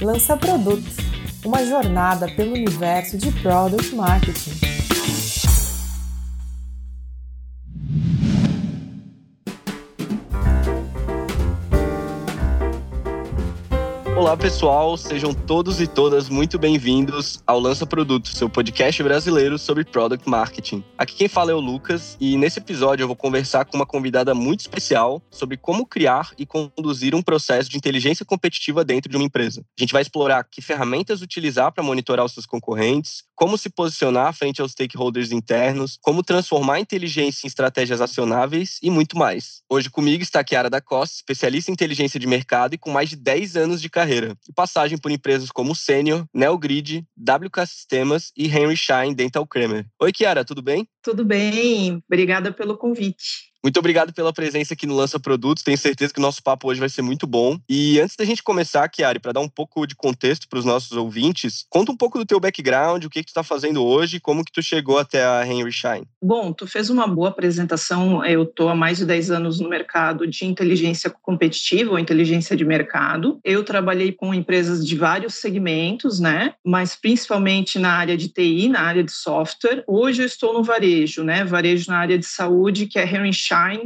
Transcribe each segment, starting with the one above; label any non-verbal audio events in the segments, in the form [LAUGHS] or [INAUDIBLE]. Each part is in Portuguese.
Lança Produto, uma jornada pelo universo de Product Marketing. Olá, pessoal, sejam todos e todas muito bem-vindos ao Lança Produto, seu podcast brasileiro sobre product marketing. Aqui quem fala é o Lucas e nesse episódio eu vou conversar com uma convidada muito especial sobre como criar e conduzir um processo de inteligência competitiva dentro de uma empresa. A gente vai explorar que ferramentas utilizar para monitorar os seus concorrentes, como se posicionar frente aos stakeholders internos, como transformar a inteligência em estratégias acionáveis e muito mais. Hoje comigo está a Chiara da Costa, especialista em inteligência de mercado e com mais de 10 anos de carreira, e passagem por empresas como Senior, Neogrid, WK Sistemas e Henry Schein Dental Kramer. Oi, Chiara, tudo bem? Tudo bem, obrigada pelo convite. Muito obrigado pela presença aqui no Lança Produtos. Tenho certeza que o nosso papo hoje vai ser muito bom. E antes da gente começar, Kiari, para dar um pouco de contexto para os nossos ouvintes, conta um pouco do teu background, o que, que tu está fazendo hoje, como que tu chegou até a Henry Schein. Bom, tu fez uma boa apresentação. Eu estou há mais de 10 anos no mercado de inteligência competitiva ou inteligência de mercado. Eu trabalhei com empresas de vários segmentos, né? Mas principalmente na área de TI, na área de software. Hoje eu estou no varejo, né? Varejo na área de saúde, que é Henry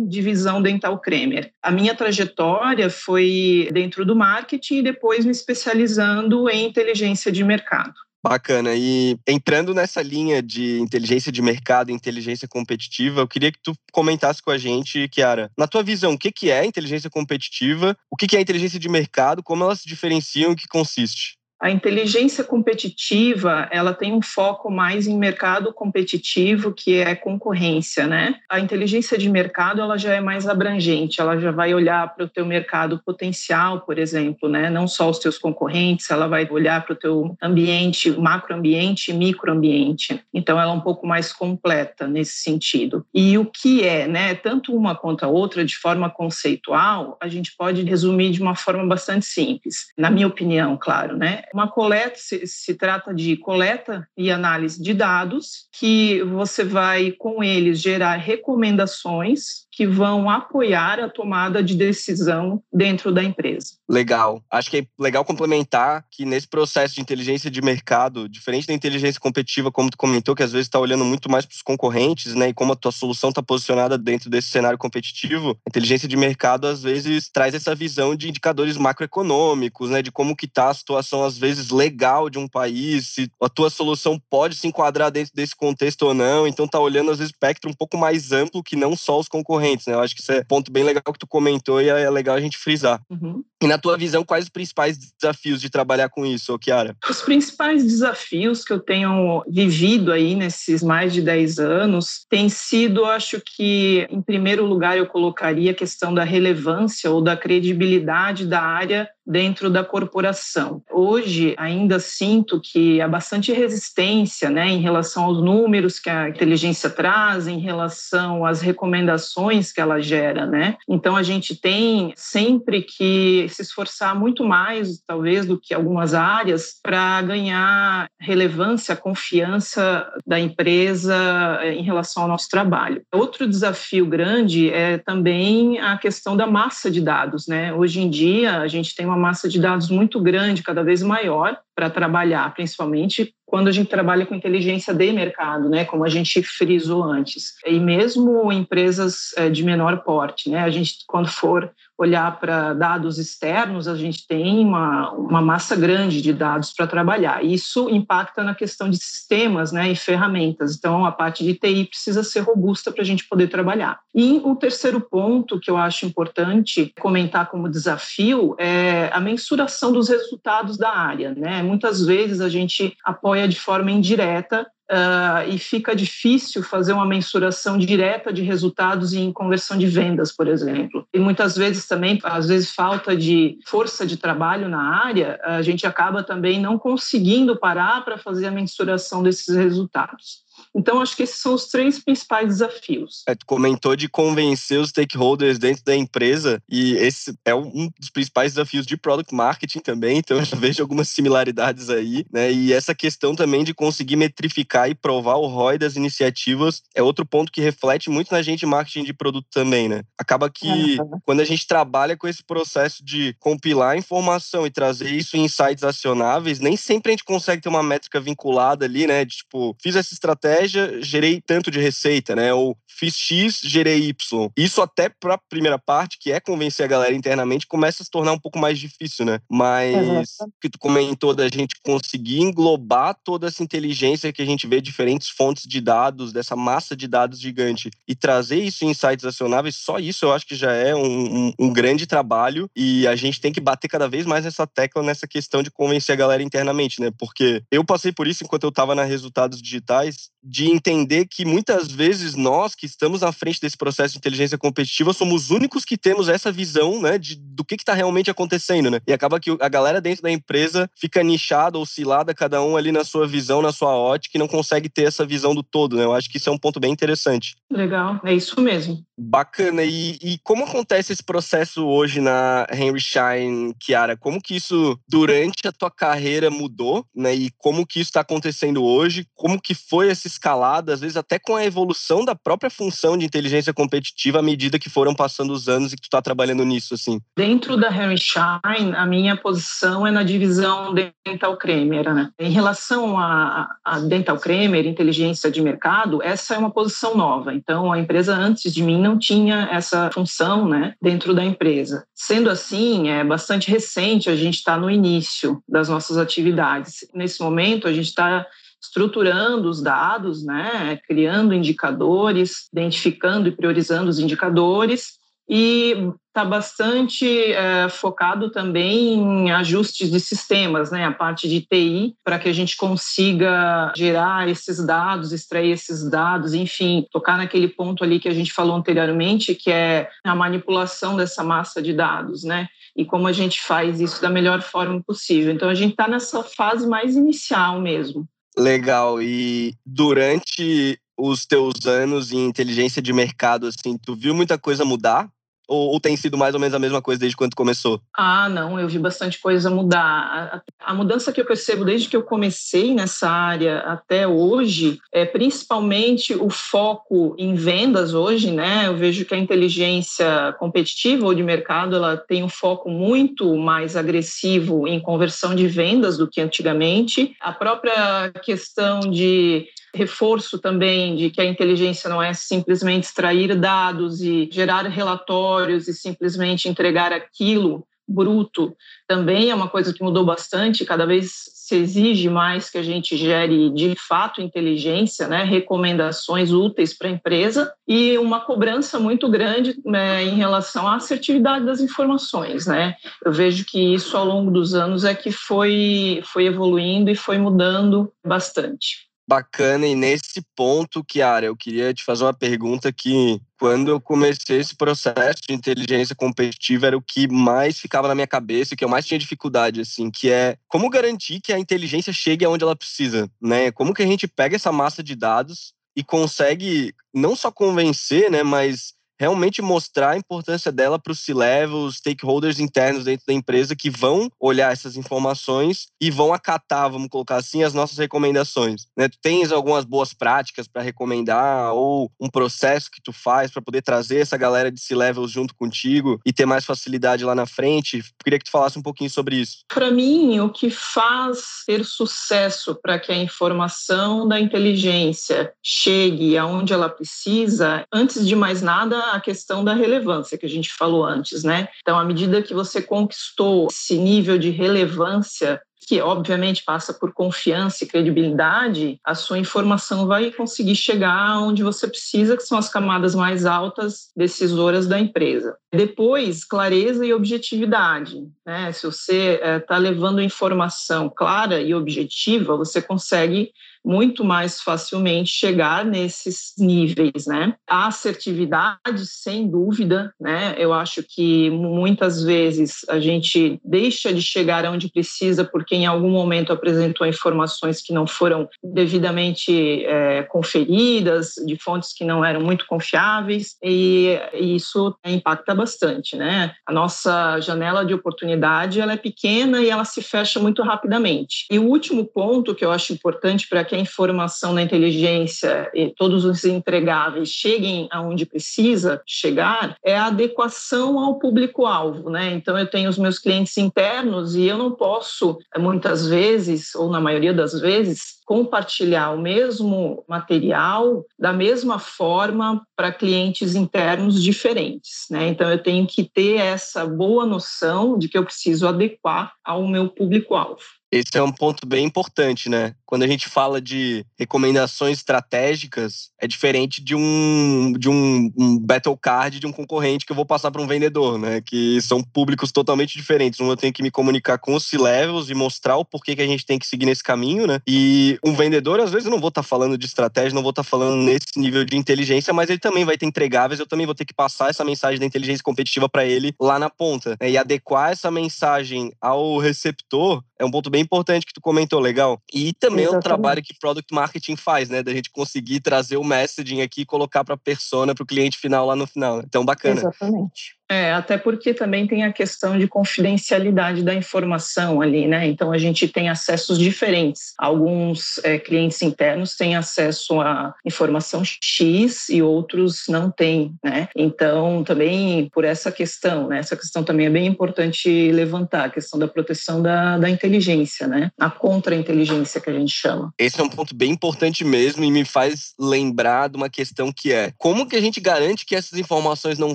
Divisão Dental Kremer. A minha trajetória foi dentro do marketing e depois me especializando em inteligência de mercado. Bacana. E entrando nessa linha de inteligência de mercado e inteligência competitiva, eu queria que tu comentasse com a gente, Kiara, na tua visão, o que é inteligência competitiva, o que é inteligência de mercado, como elas se diferenciam e o que consiste? A inteligência competitiva, ela tem um foco mais em mercado competitivo, que é concorrência, né? A inteligência de mercado, ela já é mais abrangente, ela já vai olhar para o teu mercado potencial, por exemplo, né? Não só os teus concorrentes, ela vai olhar para o teu ambiente, macroambiente e microambiente. Então, ela é um pouco mais completa nesse sentido. E o que é, né? Tanto uma quanto a outra, de forma conceitual, a gente pode resumir de uma forma bastante simples, na minha opinião, claro, né? Uma coleta se, se, trata de coleta e análise de dados, que você vai com eles gerar recomendações que vão apoiar a tomada de decisão dentro da empresa. Legal. Acho que é legal complementar que nesse processo de inteligência de mercado, diferente da inteligência competitiva, como tu comentou, que às vezes está olhando muito mais para os concorrentes, né, e como a tua solução está posicionada dentro desse cenário competitivo, a inteligência de mercado às vezes traz essa visão de indicadores macroeconômicos, né, de como que está a situação às vezes legal de um país, se a tua solução pode se enquadrar dentro desse contexto ou não. Então tá olhando às vezes espectro um pouco mais amplo que não só os concorrentes concorrentes, né? Eu acho que isso é um ponto bem legal que tu comentou e é legal a gente frisar. Uhum. E na tua visão, quais os principais desafios de trabalhar com isso, Kiara? Os principais desafios que eu tenho vivido aí nesses mais de 10 anos tem sido, acho que, em primeiro lugar, eu colocaria a questão da relevância ou da credibilidade da área dentro da corporação. Hoje, ainda sinto que há bastante resistência né, em relação aos números que a inteligência traz, em relação às recomendações que ela gera. Né? Então, a gente tem sempre que se esforçar muito mais, talvez, do que algumas áreas, para ganhar relevância, confiança da empresa eh, em relação ao nosso trabalho. Outro desafio grande é também a questão da massa de dados. Né? Hoje em dia, a gente tem uma massa de dados muito grande, cada vez maior, para trabalhar, principalmente quando a gente trabalha com inteligência de mercado, né, como a gente frisou antes. E mesmo empresas eh, de menor porte, né, a gente quando for olhar para dados externos, a gente tem uma, uma massa grande de dados para trabalhar. Isso impacta na questão de sistemas né, e ferramentas. Então, a parte de TI precisa ser robusta para a gente poder trabalhar. E o terceiro ponto que eu acho importante comentar como desafio é a mensuração dos resultados da área. Né? Muitas vezes a gente apoia de forma indireta Uh, e fica difícil fazer uma mensuração direta de resultados em conversão de vendas, por exemplo. E muitas vezes também, às vezes, falta de força de trabalho na área, a gente acaba também não conseguindo parar para fazer a mensuração desses resultados. Então, acho que esses são os três principais desafios. É, tu comentou de convencer os stakeholders dentro da empresa, e esse é um dos principais desafios de product marketing também, então eu já vejo algumas similaridades aí, né? E essa questão também de conseguir metrificar e provar o ROI das iniciativas é outro ponto que reflete muito na gente de marketing de produto também, né? Acaba que uhum. quando a gente trabalha com esse processo de compilar informação e trazer isso em insights acionáveis, nem sempre a gente consegue ter uma métrica vinculada ali, né? De tipo, fiz essa estratégia, gerei tanto de receita, né? Ou fiz X, gerei Y. Isso até para a primeira parte, que é convencer a galera internamente, começa a se tornar um pouco mais difícil, né? Mas o que tu comentou da gente conseguir englobar toda essa inteligência que a gente vê diferentes fontes de dados, dessa massa de dados gigante, e trazer isso em insights acionáveis, só isso eu acho que já é um, um, um grande trabalho e a gente tem que bater cada vez mais nessa tecla, nessa questão de convencer a galera internamente, né? Porque eu passei por isso enquanto eu estava na Resultados Digitais, de entender que muitas vezes nós que estamos na frente desse processo de inteligência competitiva somos os únicos que temos essa visão, né, de, do que está realmente acontecendo, né? E acaba que a galera dentro da empresa fica nichada, oscilada, cada um ali na sua visão, na sua ótica, e não consegue ter essa visão do todo, né? Eu acho que isso é um ponto bem interessante. Legal, é isso mesmo. Bacana. E, e como acontece esse processo hoje na Henry Schein, Kiara? Como que isso, durante a tua carreira, mudou, né? E como que isso está acontecendo hoje? Como que foi essa escalada, às vezes até com a evolução da própria função de inteligência competitiva à medida que foram passando os anos e que tu está trabalhando nisso, assim? Dentro da Henry Schein, a minha posição é na divisão Dental Kramer, né? Em relação a, a Dental Kramer, inteligência de mercado, essa é uma posição nova. Então, a empresa antes de mim não tinha essa função, né, dentro da empresa. Sendo assim, é bastante recente, a gente está no início das nossas atividades. Nesse momento, a gente está estruturando os dados, né, criando indicadores, identificando e priorizando os indicadores e está bastante é, focado também em ajustes de sistemas, né, a parte de TI, para que a gente consiga gerar esses dados, extrair esses dados, enfim, tocar naquele ponto ali que a gente falou anteriormente, que é a manipulação dessa massa de dados, né, e como a gente faz isso da melhor forma possível. Então, a gente está nessa fase mais inicial mesmo. Legal. E durante os teus anos em inteligência de mercado, assim, tu viu muita coisa mudar? Ou, ou, tem sido mais ou menos a mesma coisa desde quando começou? Ah, não, eu vi bastante coisa mudar. A, a, mudança que eu percebo desde que eu comecei nessa área até hoje é principalmente o foco em vendas hoje, né? Eu vejo que a inteligência competitiva ou de mercado ela tem um foco muito mais agressivo em conversão de vendas do que antigamente. A própria questão de reforço também de que a inteligência não é simplesmente extrair dados e gerar relatórios e simplesmente entregar aquilo bruto, também é uma coisa que mudou bastante, cada vez se exige mais que a gente gere de fato inteligência, né, recomendações úteis para a empresa e uma cobrança muito grande né, em relação à assertividade das informações, né? Eu vejo que isso ao longo dos anos é que foi foi evoluindo e foi mudando bastante. Bacana, e nesse ponto, Kiara, eu queria te fazer uma pergunta que, quando eu comecei esse processo de inteligência competitiva, era o que mais ficava na minha cabeça, o que eu mais tinha dificuldade, assim, que é como garantir que a inteligência chegue aonde ela precisa, né? Como que a gente pega essa massa de dados e consegue não só convencer, né, mas realmente mostrar a importância dela para os C-level, os stakeholders internos dentro da empresa que vão olhar essas informações e vão acatar, vamos colocar assim, as nossas recomendações. Né? Tu tens algumas boas práticas para recomendar ou um processo que tu faz para poder trazer essa galera de C-levels junto contigo e ter mais facilidade lá na frente? Queria que tu falasse um pouquinho sobre isso. Para mim, o que faz ter sucesso para que a informação da inteligência chegue aonde ela precisa, antes de mais nada, a questão da relevância que a gente falou antes, né? Então, à medida que você conquistou esse nível de relevância que obviamente passa por confiança e credibilidade, a sua informação vai conseguir chegar onde você precisa, que são as camadas mais altas decisoras da empresa. Depois, clareza e objetividade. Né? Se você está eh, levando informação clara e objetiva, você consegue muito mais facilmente chegar nesses níveis, né? A assertividade, sem dúvida, né? Eu acho que muitas vezes a gente deixa de chegar onde precisa porque em algum momento apresentou informações que não foram devidamente é, conferidas, de fontes que não eram muito confiáveis, e isso impacta bastante, né? A nossa janela de oportunidade ela é pequena e ela se fecha muito rapidamente. E o último ponto que eu acho importante para que a informação na inteligência e todos os entregáveis cheguem aonde precisa chegar é a adequação ao público-alvo, né? Então eu tenho os meus clientes internos e eu não posso muitas vezes ou na maioria das vezes compartilhar o mesmo material da mesma forma para clientes internos diferentes, né? Então eu tenho que ter essa boa noção de que eu preciso adequar ao meu público-alvo. Esse é um ponto bem importante, né? Quando a gente fala de recomendações estratégicas, é diferente de um, de um, um battle card de um concorrente que eu vou passar para um vendedor, né? Que são públicos totalmente diferentes. Um eu tenho que me comunicar com os C-levels e mostrar o porquê que a gente tem que seguir nesse caminho, né? E um vendedor, às vezes, eu não vou estar tá falando de estratégia, não vou estar tá falando nesse nível de inteligência, mas ele também vai ter entregáveis, eu também vou ter que passar essa mensagem da inteligência competitiva para ele lá na ponta. Né? E adequar essa mensagem ao receptor é um ponto bem importante que tu comentou, legal. E também Exatamente. é o trabalho que Product Marketing faz, né? Da gente conseguir trazer o messaging aqui e colocar para a persona, para o cliente final lá no final. Né? Então, bacana. Exatamente. É, até porque também tem a questão de confidencialidade da informação ali, né? Então a gente tem acessos diferentes. Alguns é, clientes internos têm acesso à informação X e outros não têm, né? Então também por essa questão, né? Essa questão também é bem importante levantar, a questão da proteção da, da inteligência, né? A contra-inteligência que a gente chama. Esse é um ponto bem importante mesmo e me faz lembrar de uma questão que é como que a gente garante que essas informações não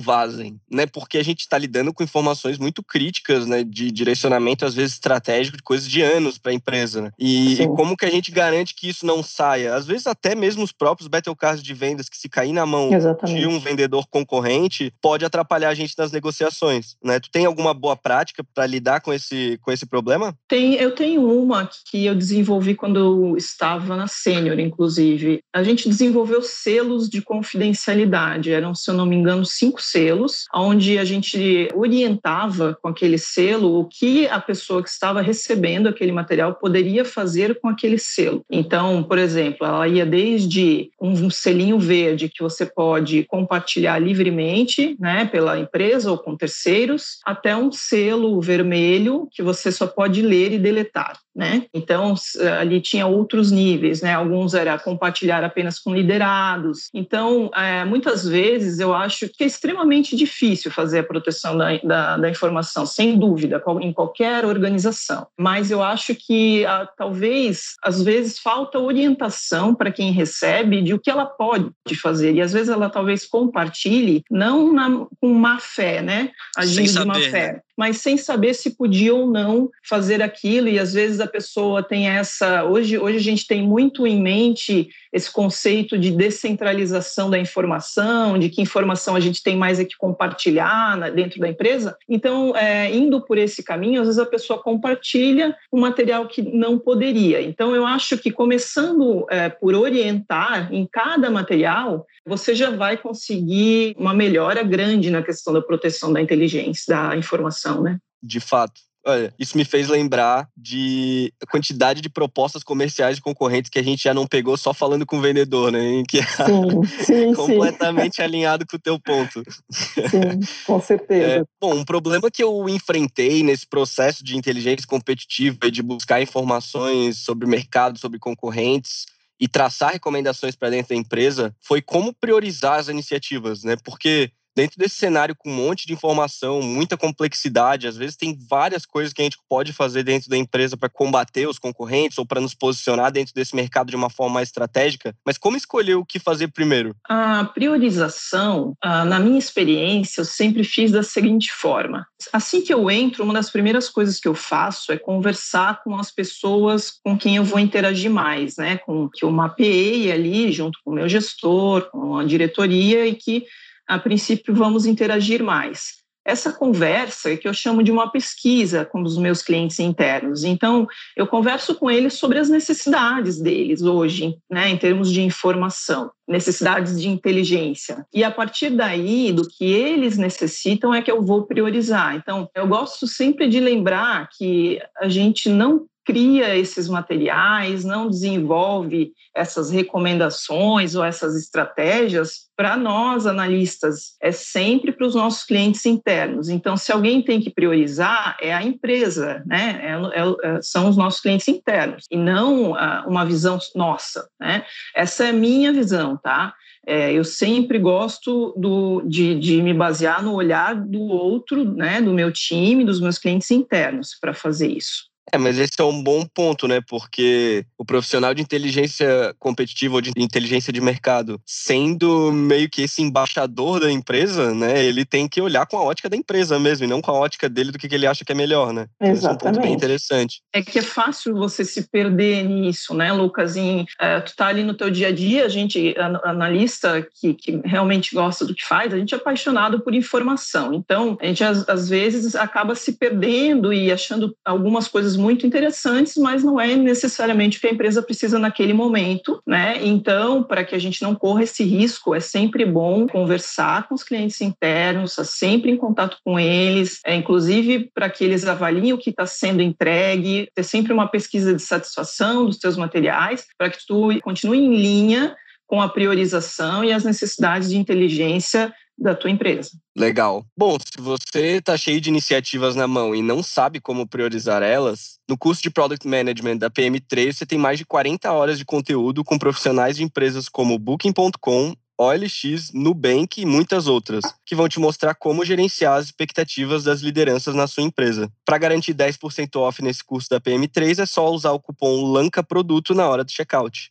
vazem, né? Porque a gente está lidando com informações muito críticas, né, de direcionamento às vezes estratégico de coisas de anos para a empresa. Né? E, e, como que a gente garante que isso não saia? Às vezes até mesmo os próprios battle cards de vendas que se cair na mão Exatamente. de um vendedor concorrente pode atrapalhar a gente nas negociações, né? Tu tem alguma boa prática para lidar com esse com esse problema? Tem, eu tenho uma que eu desenvolvi quando eu estava na Sênior, inclusive. A gente desenvolveu selos de confidencialidade. Eram, se eu não me engano, cinco selos, onde a gente orientava com aquele selo o que a pessoa que estava recebendo aquele material poderia fazer com aquele selo. Então, por exemplo, ela ia desde um selinho verde que você pode compartilhar livremente, né, pela empresa ou com terceiros, até um selo vermelho que você só pode ler e deletar né? Então ali tinha outros níveis, né? Alguns era compartilhar apenas com liderados. Então é, muitas vezes eu acho que é extremamente difícil fazer a proteção da, da, da informação, sem dúvida, em qualquer organização. Mas eu acho que ah, talvez às vezes falta orientação para quem recebe de o que ela pode fazer e às vezes ela talvez compartilhe não na, com má fé, né? Agindo de má fé. Né? Mas sem saber se podia ou não fazer aquilo. E às vezes a pessoa tem essa. Hoje, hoje a gente tem muito em mente esse conceito de descentralização da informação, de que informação a gente tem mais é que compartilhar dentro da empresa. Então, é, indo por esse caminho, às vezes a pessoa compartilha um material que não poderia. Então, eu acho que começando é, por orientar em cada material, você já vai conseguir uma melhora grande na questão da proteção da inteligência, da informação né? De fato. Olha, isso me fez lembrar de quantidade de propostas comerciais de concorrentes que a gente já não pegou só falando com o vendedor, né? Que é sim, [LAUGHS] sim, completamente sim. alinhado com o teu ponto. Sim, com [LAUGHS] certeza. É, bom, um problema que eu enfrentei nesse processo de inteligência competitiva e de buscar informações sobre o mercado, sobre concorrentes, e traçar recomendações para dentro da empresa foi como priorizar as iniciativas, né? Porque dentro desse cenário com um monte de informação, muita complexidade, às vezes tem várias coisas que a gente pode fazer dentro da empresa para combater os concorrentes ou para nos posicionar dentro desse mercado de uma forma mais estratégica, mas como escolher o que fazer primeiro? A priorização, na minha experiência, eu sempre fiz da seguinte forma: assim que eu entro, uma das primeiras coisas que eu faço é conversar com as pessoas com quem eu vou interagir mais, né? Com que eu mapeei ali junto com o meu gestor, com a diretoria e que a princípio vamos interagir mais. essa conversa que eu chamo de uma pesquisa com os meus clientes internos. Então, eu converso com eles sobre as necessidades deles hoje, né, em termos de informação, necessidades de inteligência. E a partir daí, do que eles necessitam, é que eu vou priorizar. Então, eu gosto sempre de lembrar que a gente não cria esses materiais, não desenvolve essas recomendações ou essas estratégias para nós analistas, é sempre para os nossos clientes internos. Então, se alguém tem que priorizar, é a empresa, né? É, é, é são os nossos clientes internos e não uh, uma visão nossa, né? Essa é a minha visão, tá? É, eu sempre gosto do, de, de, me basear no olhar do outro, né, do meu time, dos meus clientes internos, para fazer isso. É, mas esse é um bom ponto, né? Porque o profissional de inteligência competitiva ou de inteligência de mercado, sendo meio que esse embaixador da empresa, né? Ele tem que olhar com a ótica da empresa mesmo, e não com a ótica dele do que ele acha que é melhor, né? Exatamente. Esse é um ponto bem interessante. É que é fácil você se perder nisso, né, Lucas? Em, é, tu tá ali no teu dia a dia, a gente, analista que, que realmente gosta do que faz, a gente é apaixonado por informação. Então, a gente às, às vezes acaba se perdendo e achando algumas coisas muito interessantes, mas não é necessariamente o que a empresa precisa naquele momento, né? Então, para que a gente não corra esse risco, é sempre bom conversar com os clientes internos, estar sempre em contato com eles, é, inclusive para que eles avaliem o que está sendo entregue, ter sempre uma pesquisa de satisfação dos seus materiais, para que tu continue em linha com a priorização e as necessidades de inteligência da tua empresa. Legal. Bom, se você está cheio de iniciativas na mão e não sabe como priorizar elas, no curso de Product Management da PM3 você tem mais de 40 horas de conteúdo com profissionais de empresas como Booking.com, OLX, Nubank e muitas outras, que vão te mostrar como gerenciar as expectativas das lideranças na sua empresa. Para garantir 10% off nesse curso da PM3 é só usar o cupom LANCA Produto na hora do checkout.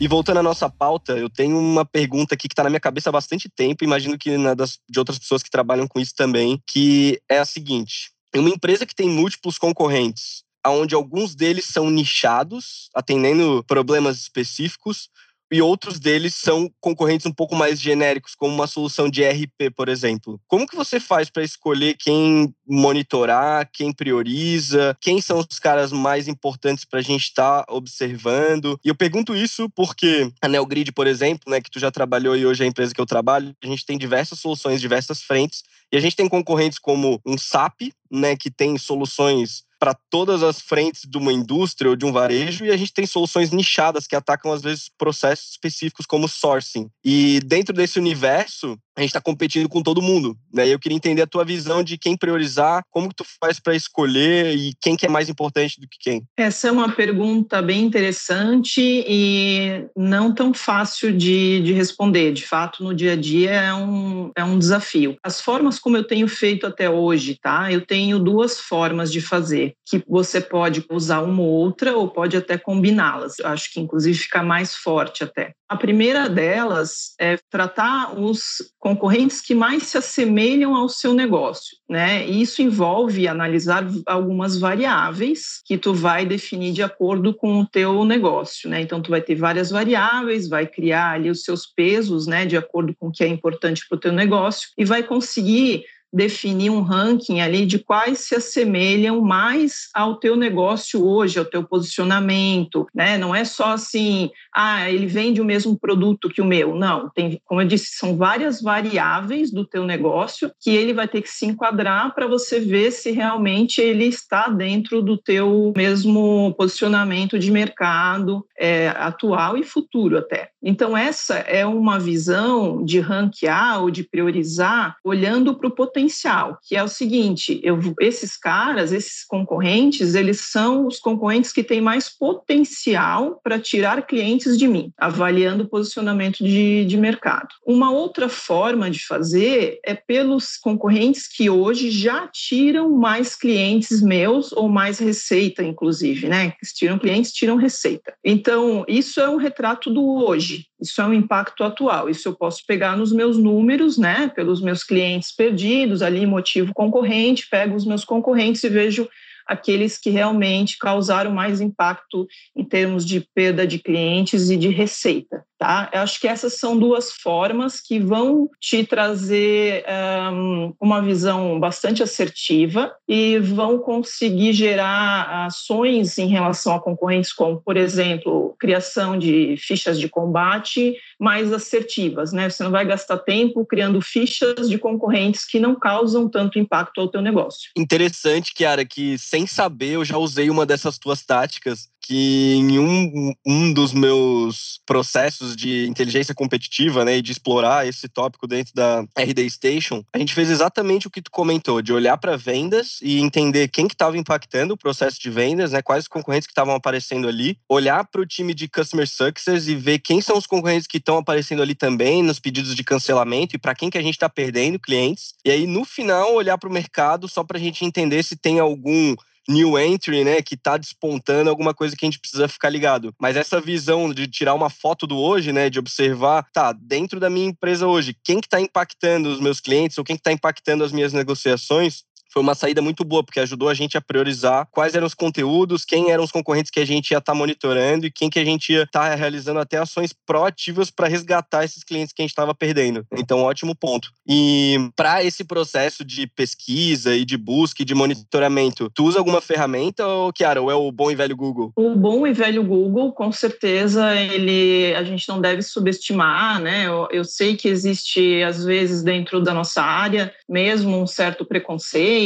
E voltando à nossa pauta, eu tenho uma pergunta aqui que está na minha cabeça há bastante tempo, imagino que na das, de outras pessoas que trabalham com isso também, que é a seguinte: uma empresa que tem múltiplos concorrentes, onde alguns deles são nichados, atendendo problemas específicos, e outros deles são concorrentes um pouco mais genéricos, como uma solução de RP, por exemplo. Como que você faz para escolher quem monitorar, quem prioriza, quem são os caras mais importantes para a gente estar tá observando? E eu pergunto isso porque a Neogrid, por exemplo, né, que tu já trabalhou e hoje é a empresa que eu trabalho, a gente tem diversas soluções, diversas frentes, e a gente tem concorrentes como um SAP, né, que tem soluções para todas as frentes de uma indústria ou de um varejo e a gente tem soluções nichadas que atacam às vezes processos específicos como sourcing. E dentro desse universo, a gente está competindo com todo mundo, né? E eu queria entender a tua visão de quem priorizar, como que tu faz para escolher e quem que é mais importante do que quem. Essa é uma pergunta bem interessante e não tão fácil de, de responder. De fato, no dia a dia é um, é um desafio. As formas como eu tenho feito até hoje, tá? Eu tenho duas formas de fazer, que você pode usar uma ou outra ou pode até combiná-las. Acho que inclusive fica mais forte até. A primeira delas é tratar os concorrentes que mais se assemelham ao seu negócio, né? E isso envolve analisar algumas variáveis que tu vai definir de acordo com o teu negócio, né? Então tu vai ter várias variáveis, vai criar ali os seus pesos, né, de acordo com o que é importante para o teu negócio e vai conseguir definir um ranking ali de quais se assemelham mais ao teu negócio hoje, ao teu posicionamento, né? Não é só assim, ah, ele vende o mesmo produto que o meu. Não, tem, como eu disse, são várias variáveis do teu negócio que ele vai ter que se enquadrar para você ver se realmente ele está dentro do teu mesmo posicionamento de mercado é, atual e futuro até. Então essa é uma visão de ranquear ou de priorizar olhando para o potencial potencial, que é o seguinte: eu, esses caras, esses concorrentes, eles são os concorrentes que têm mais potencial para tirar clientes de mim, avaliando o posicionamento de, de mercado. Uma outra forma de fazer é pelos concorrentes que hoje já tiram mais clientes meus ou mais receita, inclusive, né? Tiram clientes, tiram receita. Então, isso é um retrato do hoje. Isso é um impacto atual. Isso eu posso pegar nos meus números, né? Pelos meus clientes perdidos ali, motivo concorrente, pego os meus concorrentes e vejo aqueles que realmente causaram mais impacto em termos de perda de clientes e de receita. Tá? Eu acho que essas são duas formas que vão te trazer um, uma visão bastante assertiva e vão conseguir gerar ações em relação a concorrentes, como, por exemplo, criação de fichas de combate mais assertivas. Né? Você não vai gastar tempo criando fichas de concorrentes que não causam tanto impacto ao teu negócio. Interessante, Kiara, que sem saber eu já usei uma dessas tuas táticas que em um, um dos meus processos de inteligência competitiva, né, e de explorar esse tópico dentro da RD Station, a gente fez exatamente o que tu comentou, de olhar para vendas e entender quem que estava impactando o processo de vendas, né, quais concorrentes que estavam aparecendo ali, olhar para o time de Customer Success e ver quem são os concorrentes que estão aparecendo ali também nos pedidos de cancelamento e para quem que a gente está perdendo clientes. E aí, no final, olhar para o mercado só para a gente entender se tem algum new entry, né, que está despontando alguma coisa que a gente precisa ficar ligado. Mas essa visão de tirar uma foto do hoje, né, de observar, tá, dentro da minha empresa hoje, quem que está impactando os meus clientes ou quem que está impactando as minhas negociações, foi uma saída muito boa, porque ajudou a gente a priorizar quais eram os conteúdos, quem eram os concorrentes que a gente ia estar tá monitorando e quem que a gente ia estar tá realizando até ações proativas para resgatar esses clientes que a gente estava perdendo. Então, ótimo ponto. E para esse processo de pesquisa e de busca e de monitoramento, tu usa alguma ferramenta ou, Kiara, ou é o bom e velho Google? O bom e velho Google, com certeza, ele a gente não deve subestimar, né? Eu, eu sei que existe, às vezes, dentro da nossa área, mesmo um certo preconceito,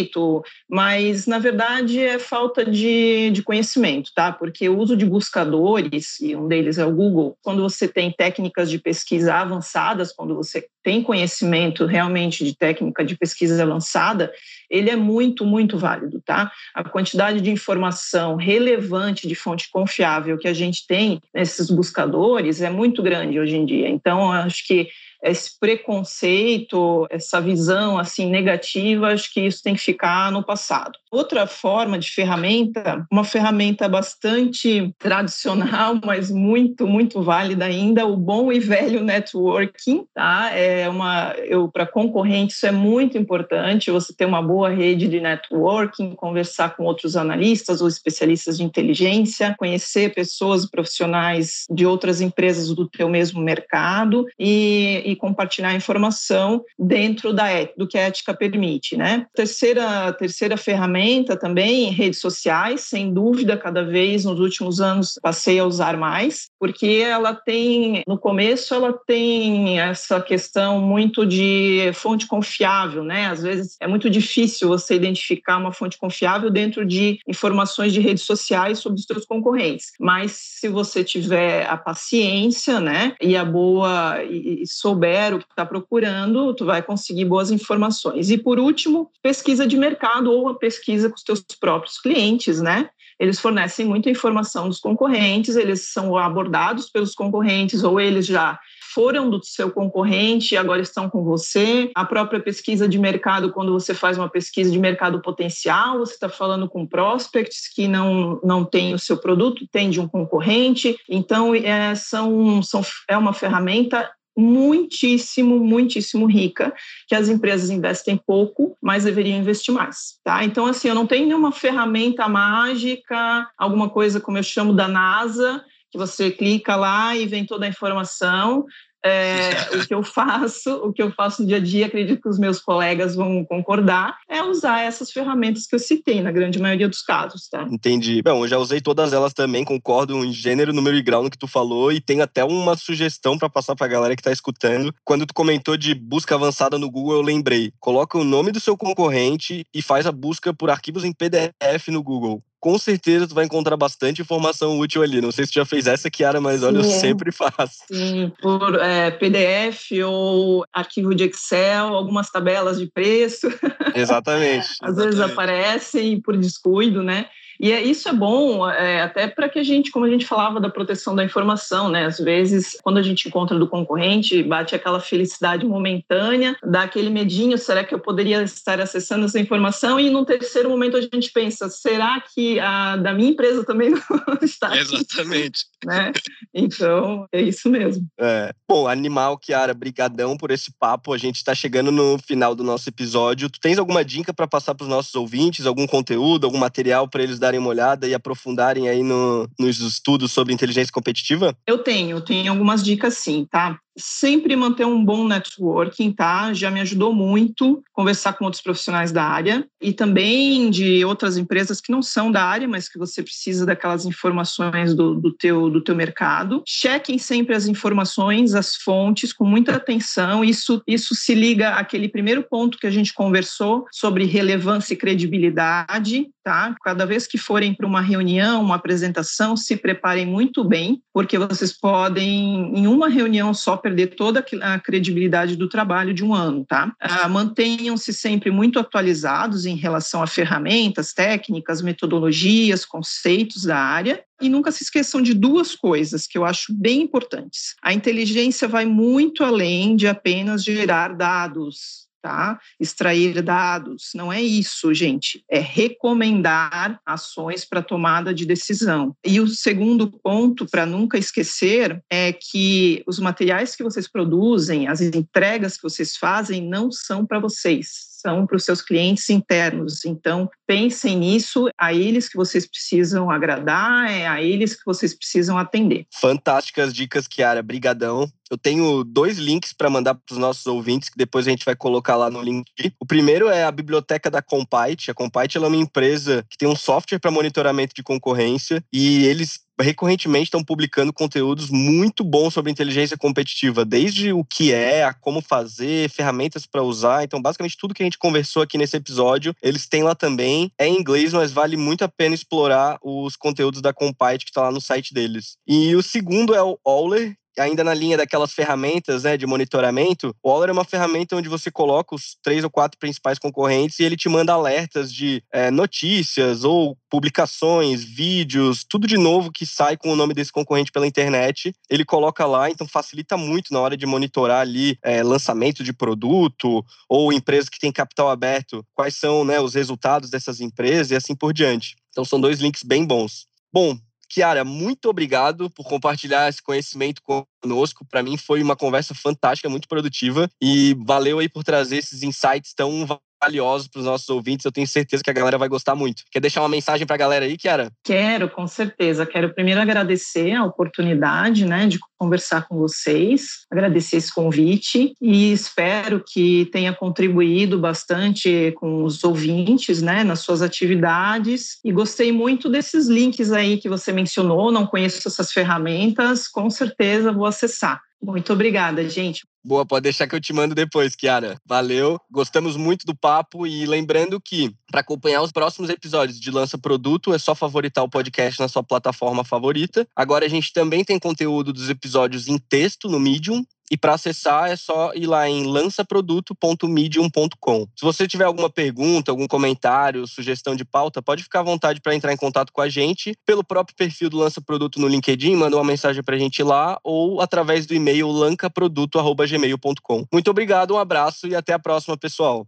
mas na verdade é falta de, de conhecimento, tá? Porque o uso de buscadores, e um deles é o Google, quando você tem técnicas de pesquisa avançadas, quando você tem conhecimento realmente de técnica de pesquisa avançada, ele é muito, muito válido, tá? A quantidade de informação relevante de fonte confiável que a gente tem nesses buscadores é muito grande hoje em dia. Então, acho que esse preconceito, essa visão assim negativa, acho que isso tem que ficar no passado. Outra forma de ferramenta, uma ferramenta bastante tradicional, [LAUGHS] mas muito muito válida ainda, o bom e velho networking, tá? É uma eu para concorrente isso é muito importante, você ter uma boa rede de networking, conversar com outros analistas ou especialistas de inteligência, conhecer pessoas profissionais de outras empresas do teu mesmo mercado e, e compartilhar informação dentro da do que a ética permite, né? Terceira terceira ferramenta também redes sociais, sem dúvida, cada vez nos últimos anos passei a usar mais, porque ela tem no começo ela tem essa questão muito de fonte confiável, né? Às vezes é muito difícil você identificar uma fonte confiável dentro de informações de redes sociais sobre os seus concorrentes, mas se você tiver a paciência, né, e a boa e, e souber souber o que está procurando, tu vai conseguir boas informações. E por último, pesquisa de mercado ou a pesquisa com os teus próprios clientes, né? Eles fornecem muita informação dos concorrentes, eles são abordados pelos concorrentes ou eles já foram do seu concorrente e agora estão com você. A própria pesquisa de mercado, quando você faz uma pesquisa de mercado potencial, você está falando com prospects que não, não têm o seu produto, tem de um concorrente. Então, é, são, são, é uma ferramenta muitíssimo, muitíssimo rica, que as empresas investem pouco, mas deveriam investir mais, tá? Então, assim, eu não tenho nenhuma ferramenta mágica, alguma coisa como eu chamo da NASA, que você clica lá e vem toda a informação. É, o que eu faço, o que eu faço no dia a dia, acredito que os meus colegas vão concordar, é usar essas ferramentas que eu citei, na grande maioria dos casos, tá? Entendi. Bom, eu já usei todas elas também, concordo em gênero, número e grau no que tu falou, e tenho até uma sugestão para passar para a galera que está escutando. Quando tu comentou de busca avançada no Google, eu lembrei. Coloca o nome do seu concorrente e faz a busca por arquivos em PDF no Google com certeza tu vai encontrar bastante informação útil ali. Não sei se tu já fez essa, Kiara, mas olha, Sim. eu sempre [LAUGHS] faço. Sim, por é, PDF ou arquivo de Excel, algumas tabelas de preço. [LAUGHS] Exatamente. Às vezes aparecem por descuido, né? E é, isso é bom é, até para que a gente, como a gente falava da proteção da informação, né? Às vezes, quando a gente encontra do concorrente, bate aquela felicidade momentânea, dá aquele medinho, será que eu poderia estar acessando essa informação? E no terceiro momento a gente pensa, será que a da minha empresa também [LAUGHS] não está? Exatamente. Né? Então, é isso mesmo. É. Bom, Animal, Kiara, brigadão por esse papo. A gente está chegando no final do nosso episódio. Tu tens alguma dica para passar para os nossos ouvintes? Algum conteúdo, algum material para eles darem uma olhada e aprofundarem aí no, nos estudos sobre inteligência competitiva? Eu tenho, tenho algumas dicas sim, tá? Sempre manter um bom networking, tá? Já me ajudou muito conversar com outros profissionais da área e também de outras empresas que não são da área, mas que você precisa daquelas informações do, do, teu, do teu mercado. Chequem sempre as informações, as fontes, com muita atenção. Isso, isso se liga àquele primeiro ponto que a gente conversou sobre relevância e credibilidade, tá? Cada vez que forem para uma reunião, uma apresentação, se preparem muito bem, porque vocês podem, em uma reunião só, perder toda a credibilidade do trabalho de um ano, tá? Ah, Mantenham-se sempre muito atualizados em relação a ferramentas, técnicas, metodologias, conceitos da área e nunca se esqueçam de duas coisas que eu acho bem importantes. A inteligência vai muito além de apenas gerar dados, tá? Extrair dados, não é isso, gente, é recomendar ações para tomada de decisão. E o segundo ponto, para nunca esquecer, é que os materiais que vocês produzem, as entregas que vocês fazem, não são para vocês, são para os seus clientes internos. Então, pensem nisso, a eles que vocês precisam agradar, é a eles que vocês precisam atender. Fantásticas dicas, Kiara. Brigadão. Eu tenho dois links para mandar para os nossos ouvintes, que depois a gente vai colocar lá no link. O primeiro é a biblioteca da Compite. A Compite é uma empresa que tem um software para monitoramento de concorrência e eles recorrentemente estão publicando conteúdos muito bons sobre inteligência competitiva, desde o que é, a como fazer, ferramentas para usar. Então, basicamente, tudo que a gente conversou aqui nesse episódio, eles têm lá também. É em inglês, mas vale muito a pena explorar os conteúdos da Compite que está lá no site deles. E o segundo é o Euler, ainda na linha daquelas ferramentas né, de monitoramento, o Oller é uma ferramenta onde você coloca os três ou quatro principais concorrentes e ele te manda alertas de é, notícias ou publicações, vídeos, tudo de novo que sai com o nome desse concorrente pela internet. Ele coloca lá, então facilita muito na hora de monitorar ali é, lançamento de produto ou empresas que têm capital aberto, quais são né, os resultados dessas empresas e assim por diante. Então são dois links bem bons. Bom, Kiara, muito obrigado por compartilhar esse conhecimento conosco. Para mim foi uma conversa fantástica, muito produtiva e valeu aí por trazer esses insights tão valiosos para os nossos ouvintes. Eu tenho certeza que a galera vai gostar muito. Quer deixar uma mensagem para a galera aí, Kiara? Quero, com certeza. Quero primeiro agradecer a oportunidade né, de conversar com vocês, agradecer esse convite e espero que tenha contribuído bastante com os ouvintes né, nas suas atividades. E gostei muito desses links aí que você mencionou. Não conheço essas ferramentas, com certeza vou acessar. Muito obrigada, gente. Boa, pode deixar que eu te mando depois, Kiara. Valeu, gostamos muito do papo e lembrando que para acompanhar os próximos episódios de Lança Produto é só favoritar o podcast na sua plataforma favorita. Agora a gente também tem conteúdo dos episódios em texto no Medium e para acessar é só ir lá em lançaproduto.medium.com. Se você tiver alguma pergunta, algum comentário, sugestão de pauta, pode ficar à vontade para entrar em contato com a gente pelo próprio perfil do Lança Produto no LinkedIn, manda uma mensagem para a gente lá ou através do e-mail lancaproduto.gmail.com. Muito obrigado, um abraço e até a próxima, pessoal.